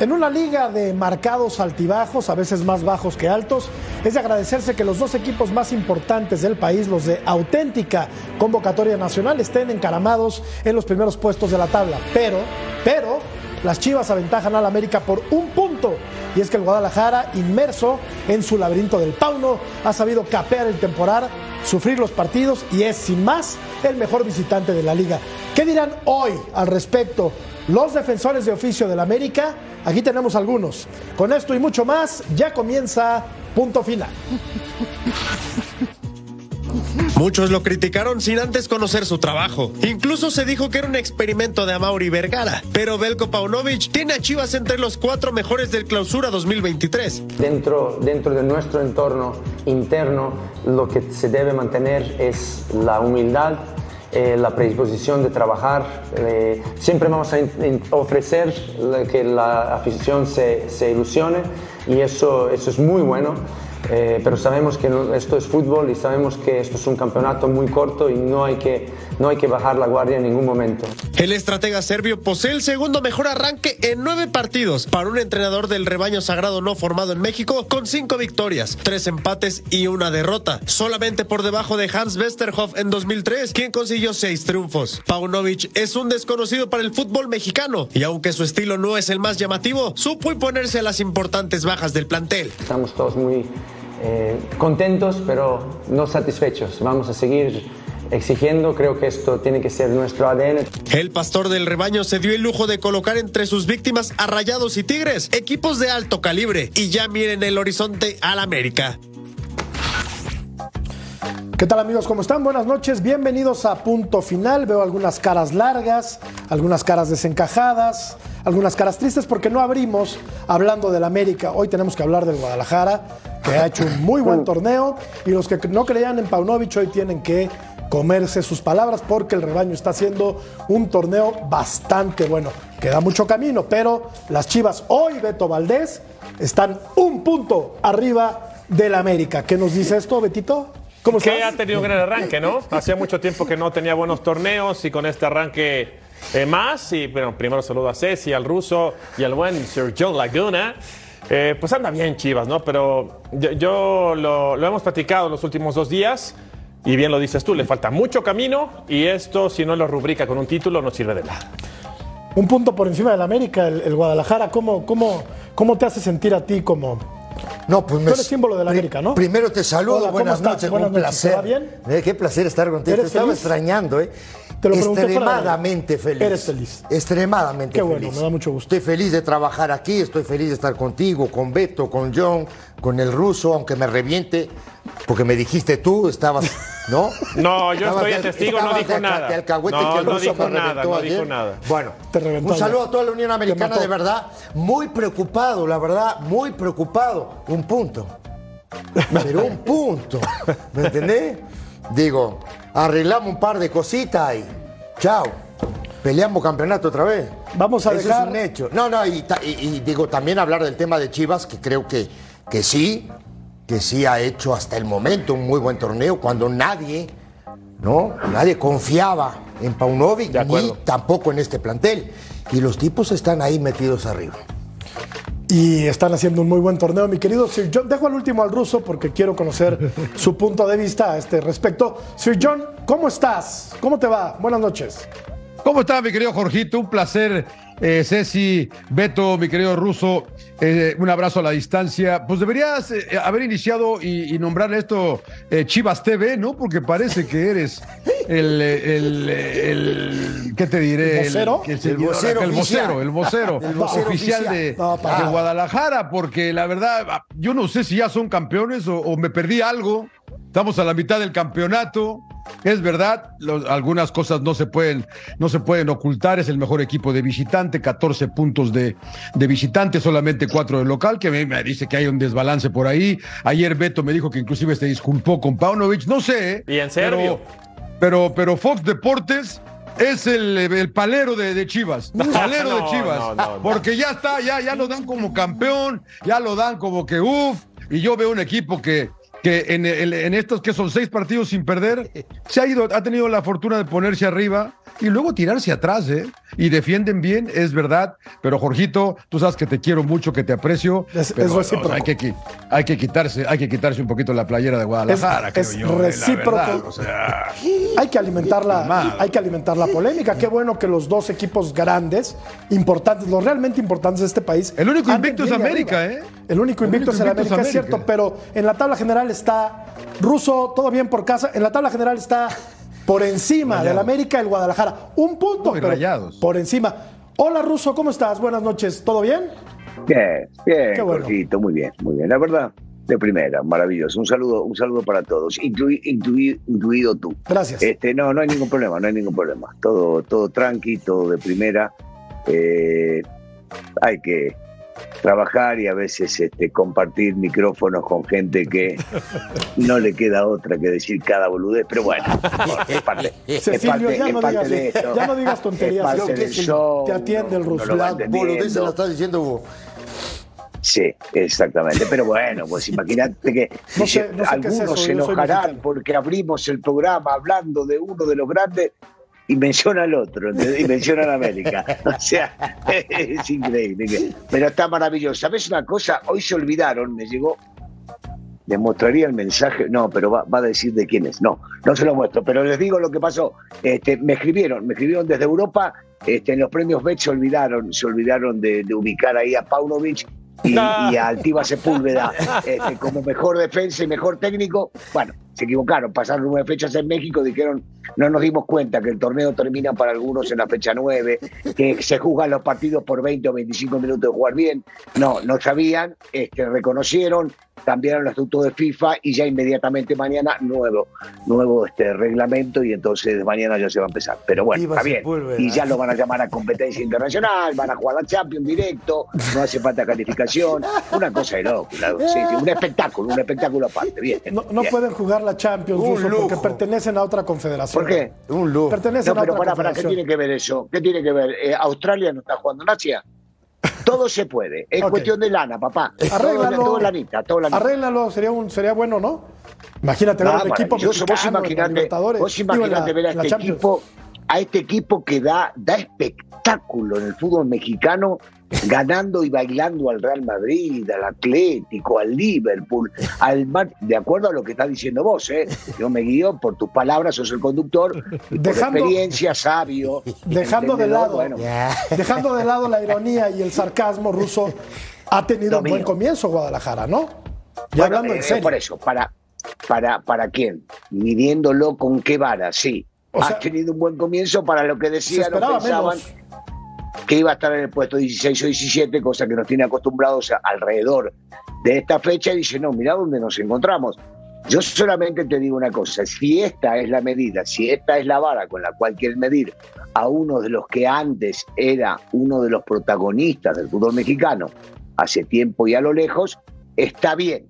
En una liga de marcados altibajos, a veces más bajos que altos, es de agradecerse que los dos equipos más importantes del país, los de auténtica convocatoria nacional, estén encaramados en los primeros puestos de la tabla. Pero, pero, las Chivas aventajan al América por un punto. Y es que el Guadalajara, inmerso en su laberinto del Pauno, ha sabido capear el temporal, sufrir los partidos y es, sin más, el mejor visitante de la liga. ¿Qué dirán hoy al respecto los defensores de oficio del América? Aquí tenemos algunos. Con esto y mucho más, ya comienza punto final. Muchos lo criticaron sin antes conocer su trabajo. Incluso se dijo que era un experimento de Amauri Vergara. Pero Belko Paunovic tiene a Chivas entre los cuatro mejores del clausura 2023. Dentro, dentro de nuestro entorno interno, lo que se debe mantener es la humildad, eh, la predisposición de trabajar. Eh, siempre vamos a ofrecer que la afición se, se ilusione y eso, eso es muy bueno. Eh, pero sabemos que esto es fútbol y sabemos que esto es un campeonato muy corto y no hay, que, no hay que bajar la guardia en ningún momento. El estratega serbio posee el segundo mejor arranque en nueve partidos para un entrenador del rebaño sagrado no formado en México con cinco victorias, tres empates y una derrota, solamente por debajo de Hans Westerhoff en 2003, quien consiguió seis triunfos. Paunovic es un desconocido para el fútbol mexicano y aunque su estilo no es el más llamativo, supo imponerse a las importantes bajas del plantel. Estamos todos muy eh, contentos, pero no satisfechos. Vamos a seguir exigiendo, creo que esto tiene que ser nuestro ADN. El pastor del rebaño se dio el lujo de colocar entre sus víctimas a Rayados y Tigres, equipos de alto calibre, y ya miren el horizonte al América. ¿Qué tal amigos? ¿Cómo están? Buenas noches, bienvenidos a Punto Final. Veo algunas caras largas, algunas caras desencajadas, algunas caras tristes porque no abrimos hablando del América. Hoy tenemos que hablar del Guadalajara, que ha hecho un muy buen torneo y los que no creían en Paunovic hoy tienen que comerse sus palabras porque el rebaño está haciendo un torneo bastante bueno. Queda mucho camino, pero las Chivas hoy, Beto Valdés, están un punto arriba del América. ¿Qué nos dice esto, Betito? ¿Cómo que ha tenido un gran arranque, ¿no? Hacía mucho tiempo que no tenía buenos torneos y con este arranque eh, más. Y bueno, primero saludo a Ceci, al ruso y al buen Sir John Laguna. Eh, pues anda bien Chivas, ¿no? Pero yo, lo, hemos platicado los últimos dos días y bien lo dices tú, le falta mucho camino y esto, si no lo rubrica con un título, no sirve de nada. Un punto por encima del América, el, Guadalajara, ¿cómo, cómo, ¿cómo te hace sentir a ti como, no, pues me... Tú eres símbolo de la América, ¿no? Primero te saludo, buenas noches, buenas un placer. bien? Eh, qué placer estar contigo. Te estaba extrañando, ¿eh? Te lo Extremadamente feliz. Eres feliz. Extremadamente Qué feliz. bueno, me da mucho gusto. Estoy feliz de trabajar aquí, estoy feliz de estar contigo, con Beto, con John, con el ruso, aunque me reviente, porque me dijiste tú, estabas, ¿no? No, yo estoy a testigo, no dijo nada. no, no dijo nada, no dijo nada. Bueno, un saludo a toda la Unión Americana, de verdad, muy preocupado, la verdad, muy preocupado. Un punto. Pero un punto. ¿Me entendés? Digo, arreglamos un par de cositas y chao. Peleamos campeonato otra vez. Vamos a Eso es un hecho. No, no, y, digo, también hablar del tema de Chivas, que creo que, que sí, que sí ha hecho hasta el momento un muy buen torneo, cuando nadie, ¿no? Nadie confiaba en Paunovic, ni tampoco en este plantel. Y los tipos están ahí metidos arriba y están haciendo un muy buen torneo. Mi querido Sir John, dejo al último al ruso porque quiero conocer su punto de vista a este respecto. Sir John, ¿cómo estás? ¿Cómo te va? Buenas noches. ¿Cómo estás, mi querido Jorgito? Un placer eh, Ceci, Beto, mi querido Ruso, eh, un abrazo a la distancia. Pues deberías eh, haber iniciado y, y nombrarle esto eh, Chivas TV, ¿no? Porque parece que eres el, el, ¿qué te diré? ¿El vocero? El, vocero, el vocero, el vocero, oficial, De, Guadalajara, porque la verdad, yo no sé si ya son campeones o me perdí algo. Estamos a la mitad del campeonato. Es verdad, algunas cosas no se pueden, no se pueden ocultar. Es el mejor equipo de visitante, 14 puntos de, de visitante, solamente 4 de local, que me, me, dice que hay un desbalance por ahí. Ayer Beto me dijo que inclusive se disculpó con Paunovic, no sé. Y en serio. Pero, pero, Fox Deportes es el, palero de, Chivas. Palero de Chivas. porque ya está, ya, ya lo dan como campeón, ya lo dan como que uff. Y yo veo un equipo que, que en, en, estos que son seis partidos sin perder, se ha ido, ha tenido la fortuna de ponerse arriba y luego tirarse atrás, ¿eh? Y defienden bien, es verdad, pero Jorgito, tú sabes que te quiero mucho, que te aprecio. Es, recíproco. hay, que, hay, que, quitarse, hay que quitarse un poquito la playera de Guadalajara, es, creo yo, recíproco. hay que alimentar la, hay que alimentar la polémica. Qué bueno que los dos equipos grandes, importantes, los realmente importantes de este país. El único invicto es América, ¿eh? El único invicto, es el América, es cierto, pero en la tabla general está Ruso, todo bien por casa. En la tabla general está por encima del América el Guadalajara. Un punto, pero por encima. Hola Ruso, ¿cómo estás? Buenas noches, ¿todo bien? Bien, bien, muy bien, muy bien. La verdad, de primera, maravilloso. Un saludo, un saludo para todos, incluido tú. Gracias. Este, no, no hay ningún problema, no hay ningún problema. Todo, todo tranqui, todo de primera. Eh, hay que trabajar y a veces este, compartir micrófonos con gente que no le queda otra que decir cada boludez, pero bueno, es parte, Cecilio, ya, no digas, de esto, ya no digas tonterías, te atiende el ruso. La boludez se lo está diciendo vos. Sí, exactamente. Pero bueno, pues imagínate que algunos se enojarán porque abrimos el programa hablando de uno de los grandes y menciona al otro, y menciona a América. O sea, es increíble. Pero está maravilloso. ¿Sabes una cosa? Hoy se olvidaron, me llegó. Les mostraría el mensaje. No, pero va, a decir de quién es. No, no se lo muestro. Pero les digo lo que pasó. Este, me escribieron, me escribieron desde Europa. Este, en los premios Bet se olvidaron, se olvidaron de, ubicar ahí a Paunovic y, a Altiva Sepúlveda este, como mejor defensa y mejor técnico. Bueno, se equivocaron, pasaron nueve fechas en México, dijeron, no nos dimos cuenta que el torneo termina para algunos en la fecha nueve, que se juzgan los partidos por 20 o 25 minutos de jugar bien. No, no sabían, este, reconocieron, cambiaron el estatuto de FIFA y ya inmediatamente mañana nuevo, nuevo este reglamento y entonces mañana ya se va a empezar. Pero bueno, está bien. Y ya lo van a llamar a competencia internacional, van a jugar la Champions directo, no hace falta calificación, una cosa de loco, un espectáculo, un espectáculo aparte, bien. No, no pueden jugar la Champions, porque pertenecen a otra confederación. ¿Por qué? Un lujo. Pertenecen a otra para, para, ¿qué tiene que ver eso? ¿Qué tiene que ver? Eh, ¿Australia no está jugando en Asia? Todo se puede. Es cuestión de lana, papá. Arréglalo. Todo, lanita, todo lanita. Arréglalo, sería, un, sería bueno, ¿no? Imagínate ver un equipo mexicano, vos imaginate, vos imaginate ver a este equipo a este equipo que da, da espectáculo en el fútbol mexicano ganando y bailando al Real Madrid, al Atlético, al Liverpool, al Mar... de acuerdo a lo que está diciendo vos, ¿eh? Yo me guío por tus palabras, sos el conductor, dejando, experiencia, sabio. Dejando de lado, dejando de lado la ironía y el sarcasmo ruso, ha tenido un buen comienzo Guadalajara, ¿no? Ya hablando en eh, serio. Por eso, para, para, ¿para quién? Midiéndolo con qué vara, sí. Ha tenido un buen comienzo para lo que decían o pensaban que iba a estar en el puesto 16 o 17, cosa que nos tiene acostumbrados alrededor de esta fecha, y dice, no, mira dónde nos encontramos. Yo solamente te digo una cosa, si esta es la medida, si esta es la vara con la cual quieren medir a uno de los que antes era uno de los protagonistas del fútbol mexicano, hace tiempo y a lo lejos, está bien,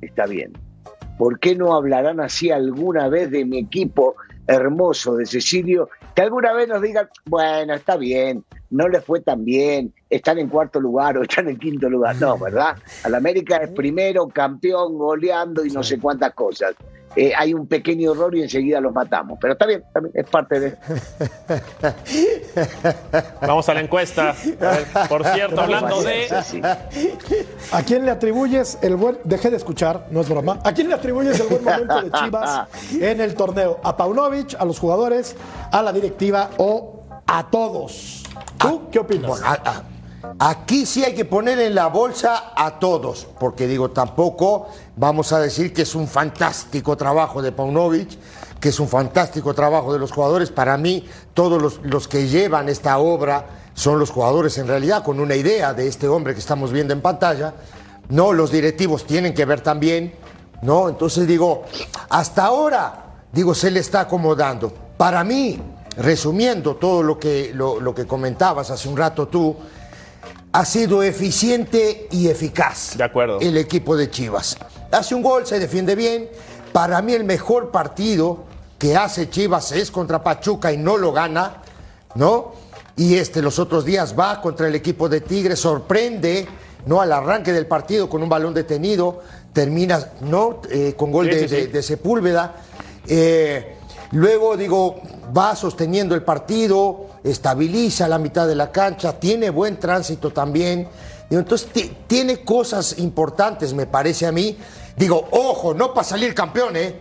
está bien. ¿Por qué no hablarán así alguna vez de mi equipo hermoso de Cecilio? Que alguna vez nos digan, bueno, está bien, no les fue tan bien, están en cuarto lugar o están en quinto lugar. No, ¿verdad? Al América es primero, campeón, goleando y no sé cuántas cosas. Eh, hay un pequeño error y enseguida los matamos. Pero está bien, también es parte de. Vamos a la encuesta. por cierto, hablando de. ¿A quién le atribuyes el buen. Dejé de escuchar, no es broma. ¿A quién le atribuyes el buen momento de Chivas en el torneo? ¿A Paunovic, a los jugadores, a la directiva o a todos? ¿Tú qué opinas? Aquí sí hay que poner en la bolsa a todos, porque digo, tampoco vamos a decir que es un fantástico trabajo de Paunovic, que es un fantástico trabajo de los jugadores. Para mí, todos los, los que llevan esta obra son los jugadores en realidad con una idea de este hombre que estamos viendo en pantalla. No, los directivos tienen que ver también, ¿no? Entonces digo, hasta ahora, digo, se le está acomodando. Para mí, resumiendo todo lo que, lo, que comentabas hace un rato tú, ha sido eficiente y eficaz. De acuerdo. El equipo de Chivas. Hace un gol, se defiende bien. Para mí el mejor partido que hace Chivas es contra Pachuca y no lo gana, ¿no? Y este los otros días va contra el equipo de Tigres, sorprende, ¿no? Al arranque del partido con un balón detenido, termina ¿no? Eh, con gol de, Sepúlveda. Eh, luego, digo, va sosteniendo el partido, estabiliza la mitad de la cancha, tiene buen tránsito también. Entonces, tiene cosas importantes, me parece a mí. Digo, ojo, no para salir campeón, ¿eh?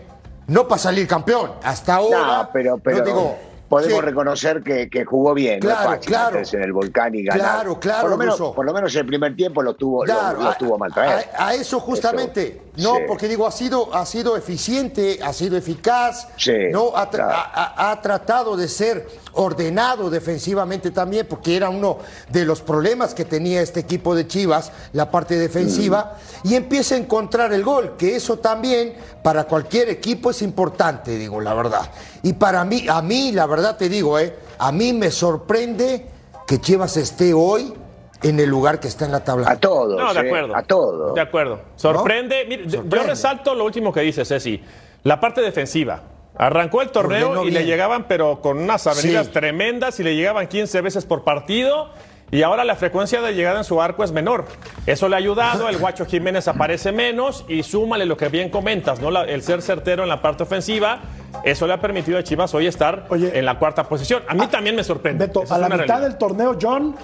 No para salir campeón. Hasta ahora. pero, pero... digo, podemos reconocer que, jugó bien. Claro, claro. en el volcán y ganar. Claro, claro. Por lo, menos, por lo menos el primer tiempo lo tuvo, lo, tuvo mal a, a, eso justamente. no, porque digo, ha sido, ha sido eficiente, ha sido eficaz. no ha, tratado de ser ordenado defensivamente también, porque era uno de los problemas que tenía este equipo de Chivas, la parte defensiva, mm. y empieza a encontrar el gol, que eso también para cualquier equipo es importante, digo, la verdad. Y para mí, a mí, la verdad te digo, eh, a mí me sorprende que Chivas esté hoy en el lugar que está en la tabla. A todos. No, de eh, acuerdo. a todos. De acuerdo. Sorprende. Yo resalto lo último que dice Ceci. La parte defensiva. Arrancó el torneo y le llegaban, pero con unas avenidas tremendas y le llegaban 15 veces por partido. Y ahora la frecuencia de llegada en su arco es menor. Eso le ha ayudado, el Guacho Jiménez aparece menos y súmale lo que bien comentas, ¿no? el ser certero en la parte ofensiva, eso le ha permitido a Chivas hoy estar en la cuarta posición. A mí también me sorprende. Beto, a la mitad del torneo, John,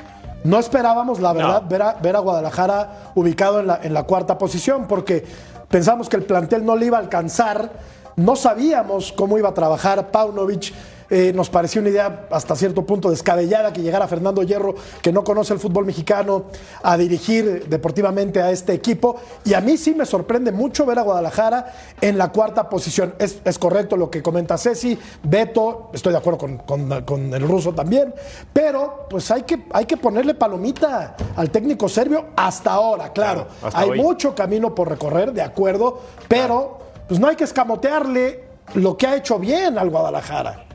no esperábamos, la verdad, ver, a, Guadalajara ubicado en la, en la cuarta posición, porque pensamos que el plantel no le iba a alcanzar no sabíamos cómo iba a trabajar Paunovic. Eh, nos pareció una idea hasta cierto punto descabellada que llegara Fernando Hierro, que no conoce el fútbol mexicano, a dirigir deportivamente a este equipo. Y a mí sí me sorprende mucho ver a Guadalajara en la cuarta posición. Es, correcto lo que comenta Ceci, Beto, estoy de acuerdo con, el ruso también, pero pues hay que, hay que ponerle palomita al técnico serbio hasta ahora, claro. hay mucho camino por recorrer, de acuerdo, pero pues no hay que escamotearle lo que ha hecho bien al Guadalajara.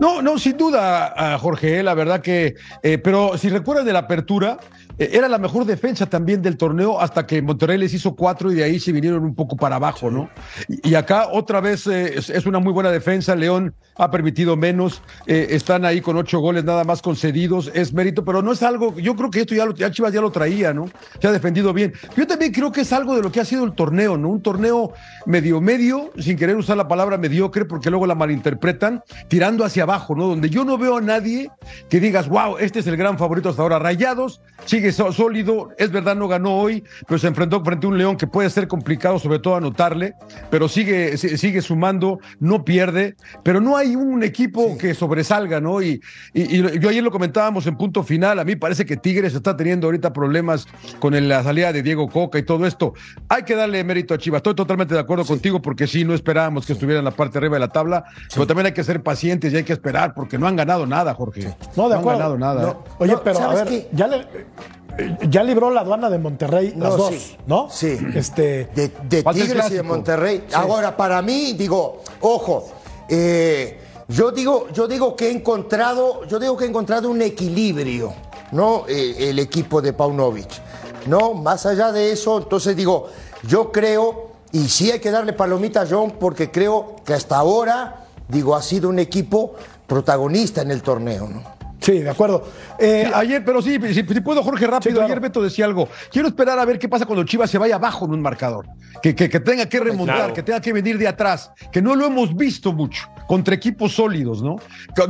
No, no, sin duda, Jorge, la verdad que, eh, pero si recuerdan de la apertura, eh, era la mejor defensa también del torneo hasta que Monterrey les hizo cuatro y de ahí se vinieron un poco para abajo, ¿no? Y, acá otra vez eh, es, una muy buena defensa. León ha permitido menos, eh, están ahí con ocho goles nada más concedidos, es mérito, pero no es algo, yo creo que esto ya, lo, ya Chivas ya lo traía, ¿no? Se ha defendido bien. Yo también creo que es algo de lo que ha sido el torneo, ¿no? Un torneo medio medio, sin querer usar la palabra mediocre porque luego la malinterpretan, tirando hacia abajo, ¿no? Donde yo no veo a nadie que digas, wow, este es el gran favorito hasta ahora. Rayados sigue sólido, es verdad, no ganó hoy, pero se enfrentó frente a un León que puede ser complicado, sobre todo anotarle, pero sigue, sigue sumando, no pierde, pero no hay un equipo que sobresalga, ¿no? Y, y, yo ayer lo comentábamos en punto final, a mí parece que Tigres está teniendo ahorita problemas con la salida de Diego Coca y todo esto. Hay que darle mérito a Chivas, estoy totalmente de acuerdo contigo porque sí, no esperábamos que estuviera en la parte arriba de la tabla, pero también hay que ser pacientes y hay que esperar porque no han ganado nada, Jorge. No, de acuerdo. No han ganado nada. ¿eh? Oye, pero a ver, ya le ya libró la aduana de Monterrey las dos, ¿no? Sí. Este, de, Tigres y de Monterrey. Ahora, para mí, digo, ojo, eh, yo digo, yo digo que he encontrado, yo digo que he encontrado un equilibrio, ¿no? Eh, el equipo de Paunovic. No, más allá de eso, entonces digo, yo creo, y sí hay que darle palomita a John, porque creo que hasta ahora, digo, ha sido un equipo protagonista en el torneo, ¿no? Sí, de acuerdo. Eh, ayer, pero sí, si, puedo, Jorge, rápido. Ayer Beto decía algo. Quiero esperar a ver qué pasa cuando Chivas se vaya abajo en un marcador. Que, que, tenga que remontar, que tenga que venir de atrás. Que no lo hemos visto mucho contra equipos sólidos, ¿no?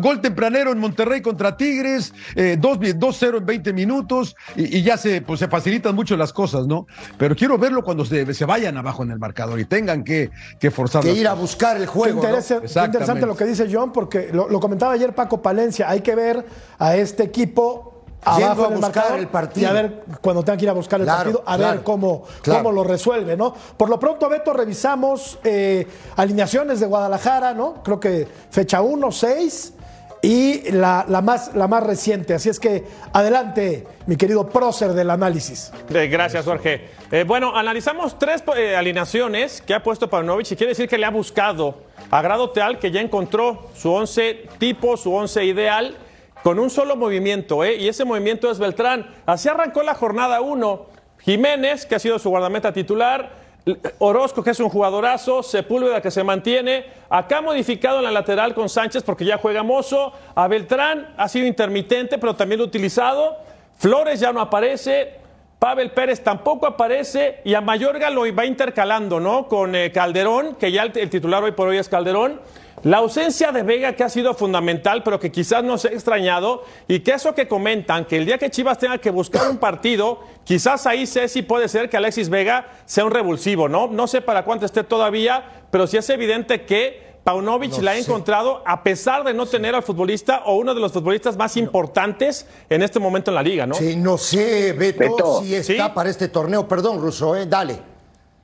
Gol tempranero en Monterrey contra Tigres, 2-0 eh, en 20 minutos y, ya se, pues, se facilitan mucho las cosas, ¿no? Pero quiero verlo cuando se, se vayan abajo en el marcador y tengan que, que forzar. Que ir a buscar el juego. Qué, interesante lo que dice John, porque lo comentaba ayer Paco Palencia. Hay que ver a este equipo abajo a buscar el, partido. Y a ver, cuando tenga que ir a buscar el partido, a ver cómo, cómo lo resuelve, ¿no? Por lo pronto, Beto, revisamos eh, alineaciones de Guadalajara, ¿no? Creo que fecha 1, 6 y la, más, la más reciente. Así es que adelante, mi querido prócer del análisis. Gracias, Jorge. Eh, bueno, analizamos tres eh, alineaciones que ha puesto Paunovic y quiere decir que le ha buscado a grado tal que ya encontró su 11 tipo, su 11 ideal con un solo movimiento, ¿eh? y ese movimiento es Beltrán. Así arrancó la jornada 1. Jiménez, que ha sido su guardameta titular, Orozco, que es un jugadorazo, Sepúlveda, que se mantiene, acá modificado en la lateral con Sánchez porque ya juega Mozo, a Beltrán ha sido intermitente, pero también utilizado, Flores ya no aparece, Pavel Pérez tampoco aparece y a Mayorga lo va intercalando, ¿no? Con eh, Calderón, que ya el, titular hoy por hoy es Calderón. La ausencia de Vega que ha sido fundamental, pero que quizás no se ha extrañado, y que eso que comentan, que el día que Chivas tenga que buscar un partido, quizás ahí Ceci puede ser que Alexis Vega sea un revulsivo, ¿no? No sé para cuánto esté todavía, pero sí es evidente que Paunovic la ha encontrado a pesar de no tener al futbolista o uno de los futbolistas más importantes en este momento en la liga, ¿no? Sí, no sé, Beto, si está para este torneo. Perdón, Russo, ¿eh? dale.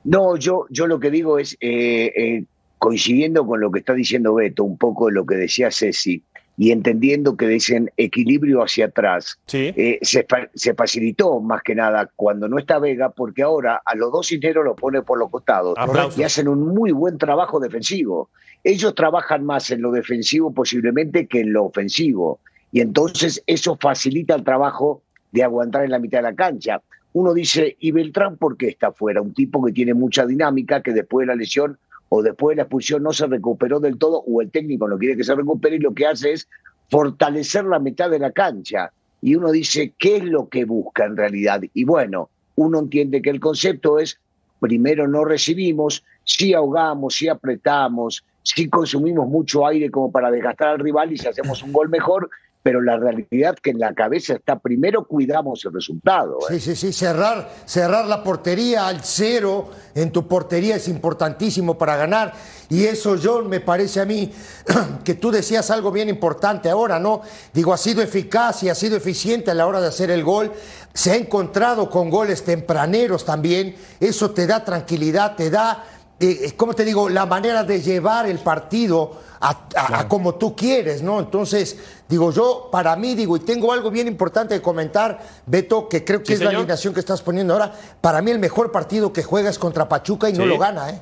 No, yo, yo lo que digo es, eh, eh, coincidiendo con lo que está diciendo Beto, un poco lo que decía Ceci, y entendiendo que dicen equilibrio hacia atrás, eh, se, se, facilitó más que nada cuando no está Vega, porque ahora a los dos cineros lo pone por los costados y hacen un muy buen trabajo defensivo ellos trabajan más en lo defensivo posiblemente que en lo ofensivo. Y entonces eso facilita el trabajo de aguantar en la mitad de la cancha. Uno dice, ¿y Beltrán por qué está fuera? Un tipo que tiene mucha dinámica, que después de la lesión o después de la expulsión no se recuperó del todo, o el técnico no quiere que se recupere y lo que hace es fortalecer la mitad de la cancha. Y uno dice, ¿qué es lo que busca en realidad? Y bueno, uno entiende que el concepto es, primero no recibimos, si ahogamos, si apretamos, sí consumimos mucho aire como para desgastar al rival y si hacemos un gol mejor, pero la realidad que en la cabeza está primero cuidamos el resultado. ¿eh? Sí, sí, sí, cerrar, cerrar la portería al cero en tu portería es importantísimo para ganar. Y eso, John, me parece a mí que tú decías algo bien importante ahora, ¿no? Digo, ha sido eficaz y ha sido eficiente a la hora de hacer el gol. Se ha encontrado con goles tempraneros también. Eso te da tranquilidad, te da eh, ¿cómo te digo? La manera de llevar el partido a, como tú quieres, ¿no? Entonces, digo yo, para mí, digo, y tengo algo bien importante de comentar, Beto, que creo que es la alineación que estás poniendo ahora. Para mí, el mejor partido que juega es contra Pachuca y no lo gana, ¿eh?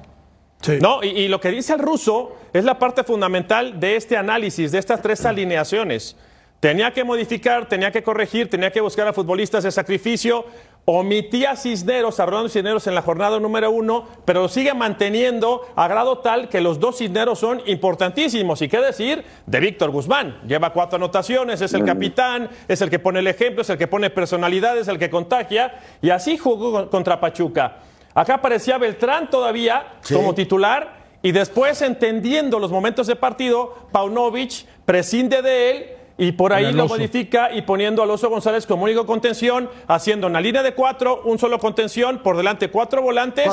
No, y, y, lo que dice el ruso es la parte fundamental de este análisis, de estas tres alineaciones. Tenía que modificar, tenía que corregir, tenía que buscar a futbolistas de sacrificio. Omitía a Cisneros, a Rolando Cisneros en la jornada número uno, pero sigue manteniendo a grado tal que los dos Cisneros son importantísimos. Y qué decir de Víctor Guzmán. Lleva cuatro anotaciones, es el capitán, es el que pone el ejemplo, es el que pone personalidades, es el que contagia. Y así jugó contra Pachuca. Acá aparecía Beltrán todavía como titular. Y después, entendiendo los momentos de partido, Paunovic prescinde de él y por ahí lo modifica y poniendo a Alonso González como único contención, haciendo una línea de cuatro, un solo contención, por delante cuatro volantes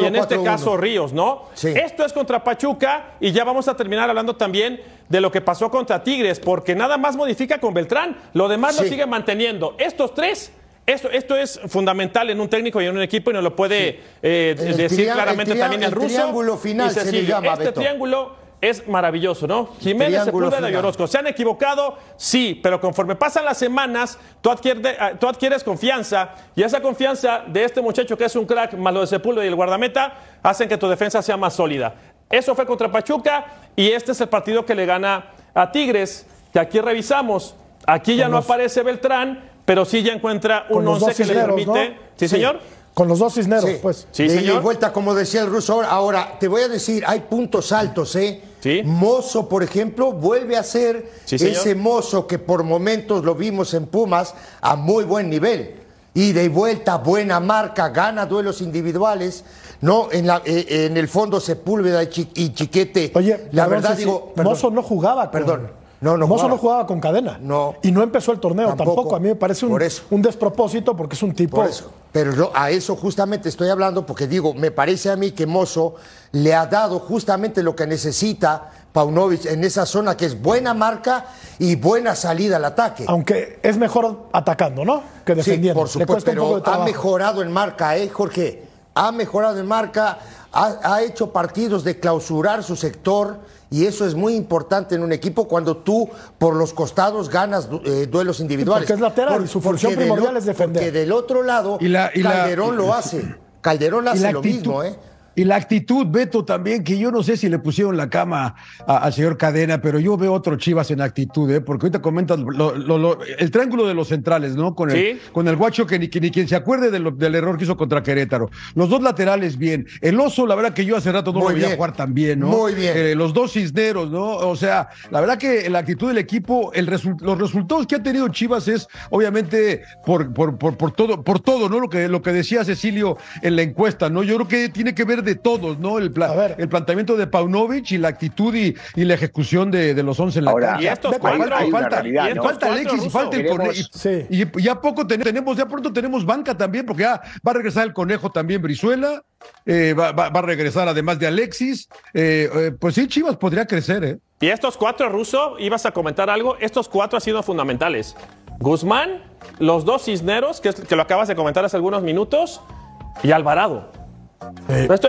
y en este caso Ríos, ¿no? Esto es contra Pachuca y ya vamos a terminar hablando también de lo que pasó contra Tigres, porque nada más modifica con Beltrán, lo demás lo sigue manteniendo. Estos tres esto, esto, es fundamental en un técnico y en un equipo y nos lo puede eh, decir claramente también el, ruso. triángulo final se le llama, Este triángulo es maravilloso, ¿no? Jiménez, Sepúlveda y Orozco. ¿Se han equivocado? Sí, pero conforme pasan las semanas, tú adquieres, ah, tú adquieres confianza y esa confianza de este muchacho que es un crack, más lo de Sepúlveda y el guardameta, hacen que tu defensa sea más sólida. Eso fue contra Pachuca y este es el partido que le gana a Tigres, que aquí revisamos. Aquí ya no aparece Beltrán, pero sí ya encuentra un 11 que le permite. ¿Sí, señor? Con los dos cisneros, pues. Sí, señor. vuelta, como decía el ruso. Ahora, te voy a decir, hay puntos altos, ¿eh? Sí. Mozo, por ejemplo, vuelve a ser ese mozo que por momentos lo vimos en Pumas a muy buen nivel. Y de vuelta, buena marca, gana duelos individuales. No, en, la, eh, en el fondo Sepúlveda y, Chiquete. Oye, la verdad digo. Mozo no jugaba. Perdón. No, no Mozo no jugaba con cadena. No. Y no empezó el torneo tampoco. A mí me parece un, un, despropósito porque es un tipo. Por eso. Pero yo a eso justamente estoy hablando porque digo, me parece a mí que Mozo le ha dado justamente lo que necesita Paunovic en esa zona que es buena marca y buena salida al ataque. Aunque es mejor atacando, ¿no? Que defendiendo. Sí, por supuesto, pero ha mejorado en marca, ¿eh, Jorge? Ha mejorado en marca, ha hecho partidos de clausurar su sector y eso es muy importante en un equipo cuando tú por los costados ganas eh, duelos individuales. porque es lateral y su función primordial es defender. Porque del otro lado, Calderón lo hace. Calderón hace lo mismo, ¿eh? Y la actitud, Beto, también, que yo no sé si le pusieron la cama al señor Cadena, pero yo veo otro Chivas en actitud, ¿eh? porque ahorita comentas el triángulo de los centrales, ¿no? Con el, con el guacho que ni, quien se acuerde del error que hizo contra Querétaro. Los dos laterales, bien. El oso, la verdad que yo hace rato no lo veía jugar tan bien, ¿no? Muy bien. Eh, los dos cisneros, ¿no? O sea, la verdad que la actitud del equipo, el los resultados que ha tenido Chivas es, obviamente, por, por, por, por, todo, por todo, ¿no? Lo que, lo que decía Cecilio en la encuesta, ¿no? Yo creo que tiene que ver de todos, ¿no? El, el planteamiento de Paunovic y la actitud y, y la ejecución de, de los once en la Ahora, Y estos falta, falta Alexis y falta el conejo. Y, ya poco tenemos, ya pronto tenemos banca también, porque ya va a regresar el conejo también Brizuela, eh, va, va, a regresar además de Alexis. Eh, eh, pues sí, Chivas podría crecer, ¿eh? Y estos cuatro, Ruso, ibas a comentar algo, estos cuatro han sido fundamentales. Guzmán, los dos Cisneros, que, que lo acabas de comentar hace algunos minutos, y Alvarado.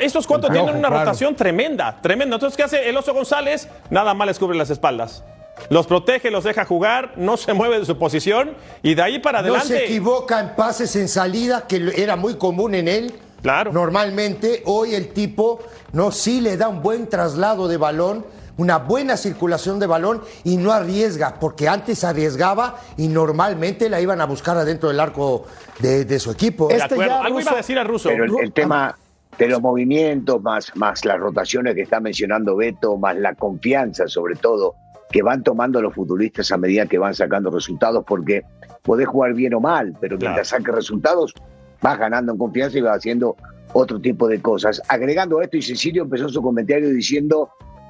Estos cuatro tienen una rotación tremenda, tremenda. Entonces, ¿qué hace el Oso González? Nada más les cubre las espaldas. Los protege, los deja jugar, no se mueve de su posición y de ahí para adelante. No se equivoca en pases en salida, que era muy común en él. Claro. Normalmente, hoy el tipo no sí le da un buen traslado de balón una buena circulación de balón y no arriesga, porque antes arriesgaba y normalmente la iban a buscar adentro del arco de, su equipo. Este Algo iba a decir a Russo. Pero el, tema de los movimientos, más, más las rotaciones que está mencionando Beto, más la confianza sobre todo que van tomando los futbolistas a medida que van sacando resultados, porque podés jugar bien o mal, pero mientras saques resultados vas ganando en confianza y vas haciendo otro tipo de cosas. Agregando esto, y Cecilio empezó su comentario diciendo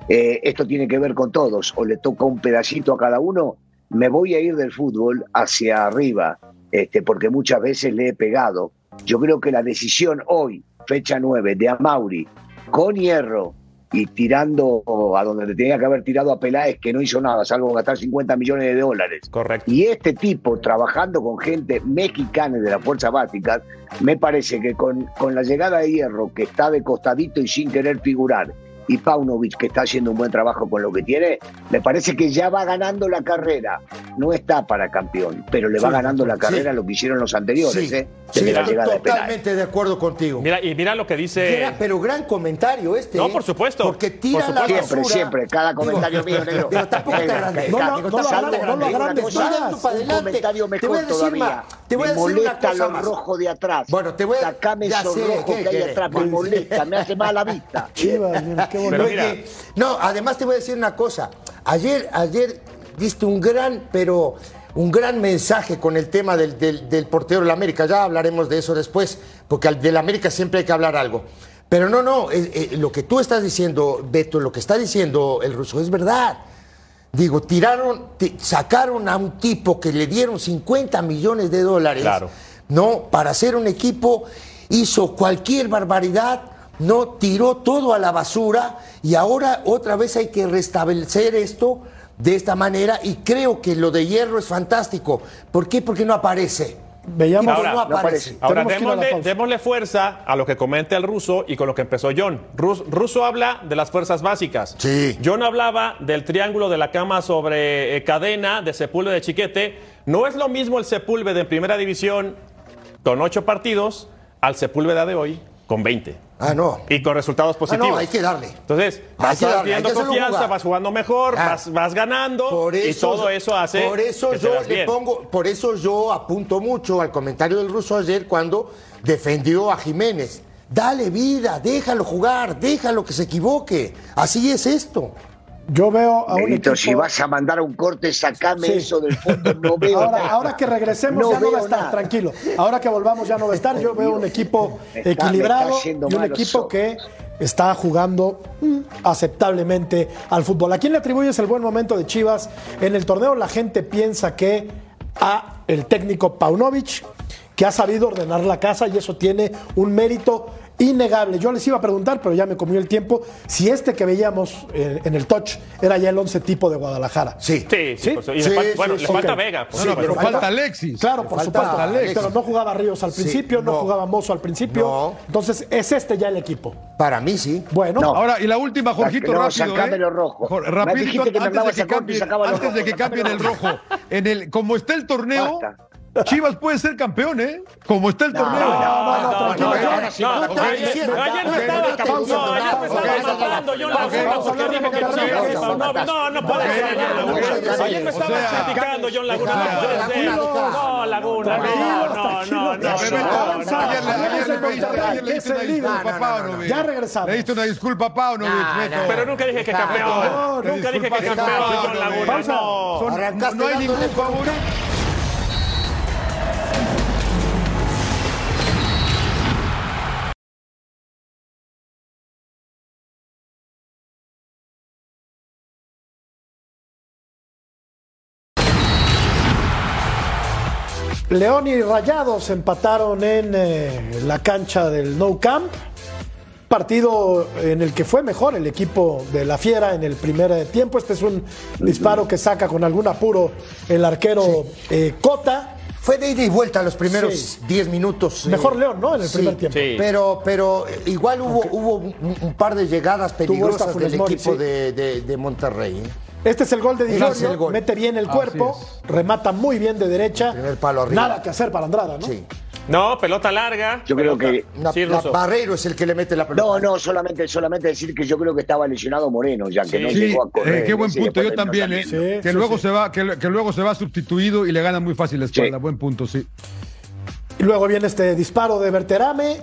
eh, esto tiene que ver con todos, o le toca un pedacito a cada uno, me voy a ir del fútbol hacia arriba, este, porque muchas veces le he pegado. Yo creo que la decisión hoy, fecha 9, de Amauri, con hierro y tirando a donde le tenía que haber tirado a Peláez, que no hizo nada, salvo gastar 50 millones de dólares. Correcto. Y este tipo trabajando con gente mexicana de la Fuerza Básicas, me parece que con, con la llegada de hierro, que está de costadito y sin querer figurar, y Paunovic, que está haciendo un buen trabajo con lo que tiene, me parece que ya va ganando la carrera. No está para campeón, pero le va ganando la carrera lo que hicieron los anteriores. ¿eh? totalmente de, acuerdo contigo. Mira, y mira lo que dice. pero gran comentario este. No, ¿eh? por supuesto. Porque tira la Siempre, basura. siempre, cada comentario mío, negro. Pero tampoco te agrandes. No, no, no, lo agrandes Un comentario mejor todavía. Te voy a decir molesta lo rojo de atrás. Bueno, te voy a... Sacame esos rojos que hay atrás. Me molesta, me hace mala vista. No, además te voy a decir una cosa. Ayer, ayer diste un gran, pero un gran mensaje con el tema del, del, portero de la América. Ya hablaremos de eso después, porque del América siempre hay que hablar algo. Pero no, no, eh, eh, lo que tú estás diciendo, Beto, lo que está diciendo el ruso es verdad. Digo, tiraron, sacaron a un tipo que le dieron 50 millones de dólares, ¿no? Para hacer un equipo, hizo cualquier barbaridad no tiró todo a la basura y ahora otra vez hay que restablecer esto de esta manera y creo que lo de hierro es fantástico. ¿Por qué? Porque no aparece. Veamos ahora, no aparece. ahora démosle, fuerza a lo que comenta el ruso y con lo que empezó John. ruso habla de las fuerzas básicas. Sí. John hablaba del triángulo de la cama sobre eh, cadena, de Sepúlveda de Chiquete. No es lo mismo el Sepúlveda de primera división con ocho partidos al Sepúlveda de hoy con 20. Ah, no. Y con resultados positivos. Ah, no, hay que darle. Entonces, vas viendo confianza, vas jugando mejor, ah. vas, ganando por eso, y todo eso hace. Por eso yo le pongo, por eso yo apunto mucho al comentario del ruso ayer cuando defendió a Jiménez. Dale vida, déjalo jugar, déjalo que se equivoque. Así es esto. Yo veo a un equipo... si vas a mandar un corte, sacame eso del fondo, no veo ahora, Ahora que regresemos ya no va a estar, tranquilo. Ahora que volvamos ya no va a estar. Yo veo un equipo equilibrado y un equipo que está jugando mm, aceptablemente al fútbol. ¿A quién le atribuyes el buen momento de Chivas en el torneo? La gente piensa que a el técnico Paunovic, que ha sabido ordenar la casa y eso tiene un mérito innegable. Yo les iba a preguntar, pero ya me comió el tiempo, si este que veíamos en, el touch era ya el once tipo de Guadalajara. Sí. Sí, sí. bueno, le falta Vega. sí, pero falta Alexis. Claro, por supuesto. Alexis. Pero no jugaba Ríos al principio, no, jugaba Mozo al principio. Entonces, ¿es este ya el equipo? Para mí sí. Bueno. Ahora, y la última, Jorgito, no, rápido. ¿eh? Lo rojo. Rapidito, antes, de que, cambien, antes de que cambien el rojo. En el, como está el torneo, Chivas puede ser campeón, ¿eh? Como está el torneo. No, no, no, no, ayer no estaba, no, ayer me estaba matando John Laguna porque dije que Chivas no, no, no puede ser. Ayer me estaba criticando John Laguna, no puede ser. No, Laguna, no, no, no, no. Ya regresamos. Le diste una disculpa a Paunovic. Pero nunca dije que campeón. Nunca dije que campeón John Laguna, no. No hay ningún favorito. León y Rayados empataron en eh, la cancha del No Camp. Partido en el que fue mejor el equipo de la Fiera en el primer tiempo. Este es un disparo que saca con algún apuro el arquero eh, Cota. Fue de ida y vuelta los primeros 10 minutos. eh, Mejor León, ¿no? En el sí, primer tiempo. Sí. Pero, pero eh, igual hubo, hubo un, un par de llegadas peligrosas del Mori, equipo sí. de, de- de Monterrey. Este es el gol de Di Giorgio, mete bien el cuerpo, remata muy bien de derecha. primer palo arriba. Nada que hacer para Andrada, ¿no? Sí. No, pelota larga. Yo creo pelota- que- Una- Sí, la- Russo. Barreiro es el que le mete la pelota. No, no, solamente, solamente decir que yo creo que estaba lesionado Moreno, ya que no Sí, llegó a correr. eh, qué buen punto. Yo también, ¿eh? Sí, que sí, luego sí. se va, que, que luego se va sustituido y le gana muy fácil la espalda. Sí. Buen punto, sí. Y luego viene este disparo de Berterame.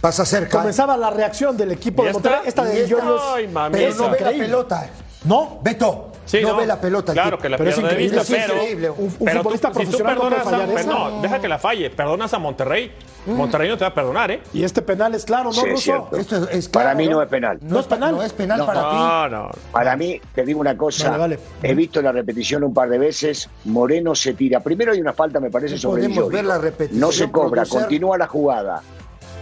Pasa cerca. Comenzaba la reacción del equipo ¿Ya de Monterrey. Esta de Giorgio Ay, es, mami. pero no ve la pelota. ¿No? Beto. Sí, no, ve la pelota. el Claro que la Pero es de increíble, vista, es pero. increíble. Un- un pero futbolista tú, si tú profesional no puede a, esa. no, deja que la falle. Perdonas a Monterrey. Monterrey no te va a perdonar, ¿eh? Y este penal es claro, ¿no, Sí, es. Esto es Para claro, mí no es penal. No es penal. No es penal No. para ti. No, no. Para mí, te digo una cosa, Vale, vale. he visto la repetición un par de veces, Moreno se tira, primero hay una falta me parece sobre podemos ver la repetición, no se cobra, producer. continúa la jugada.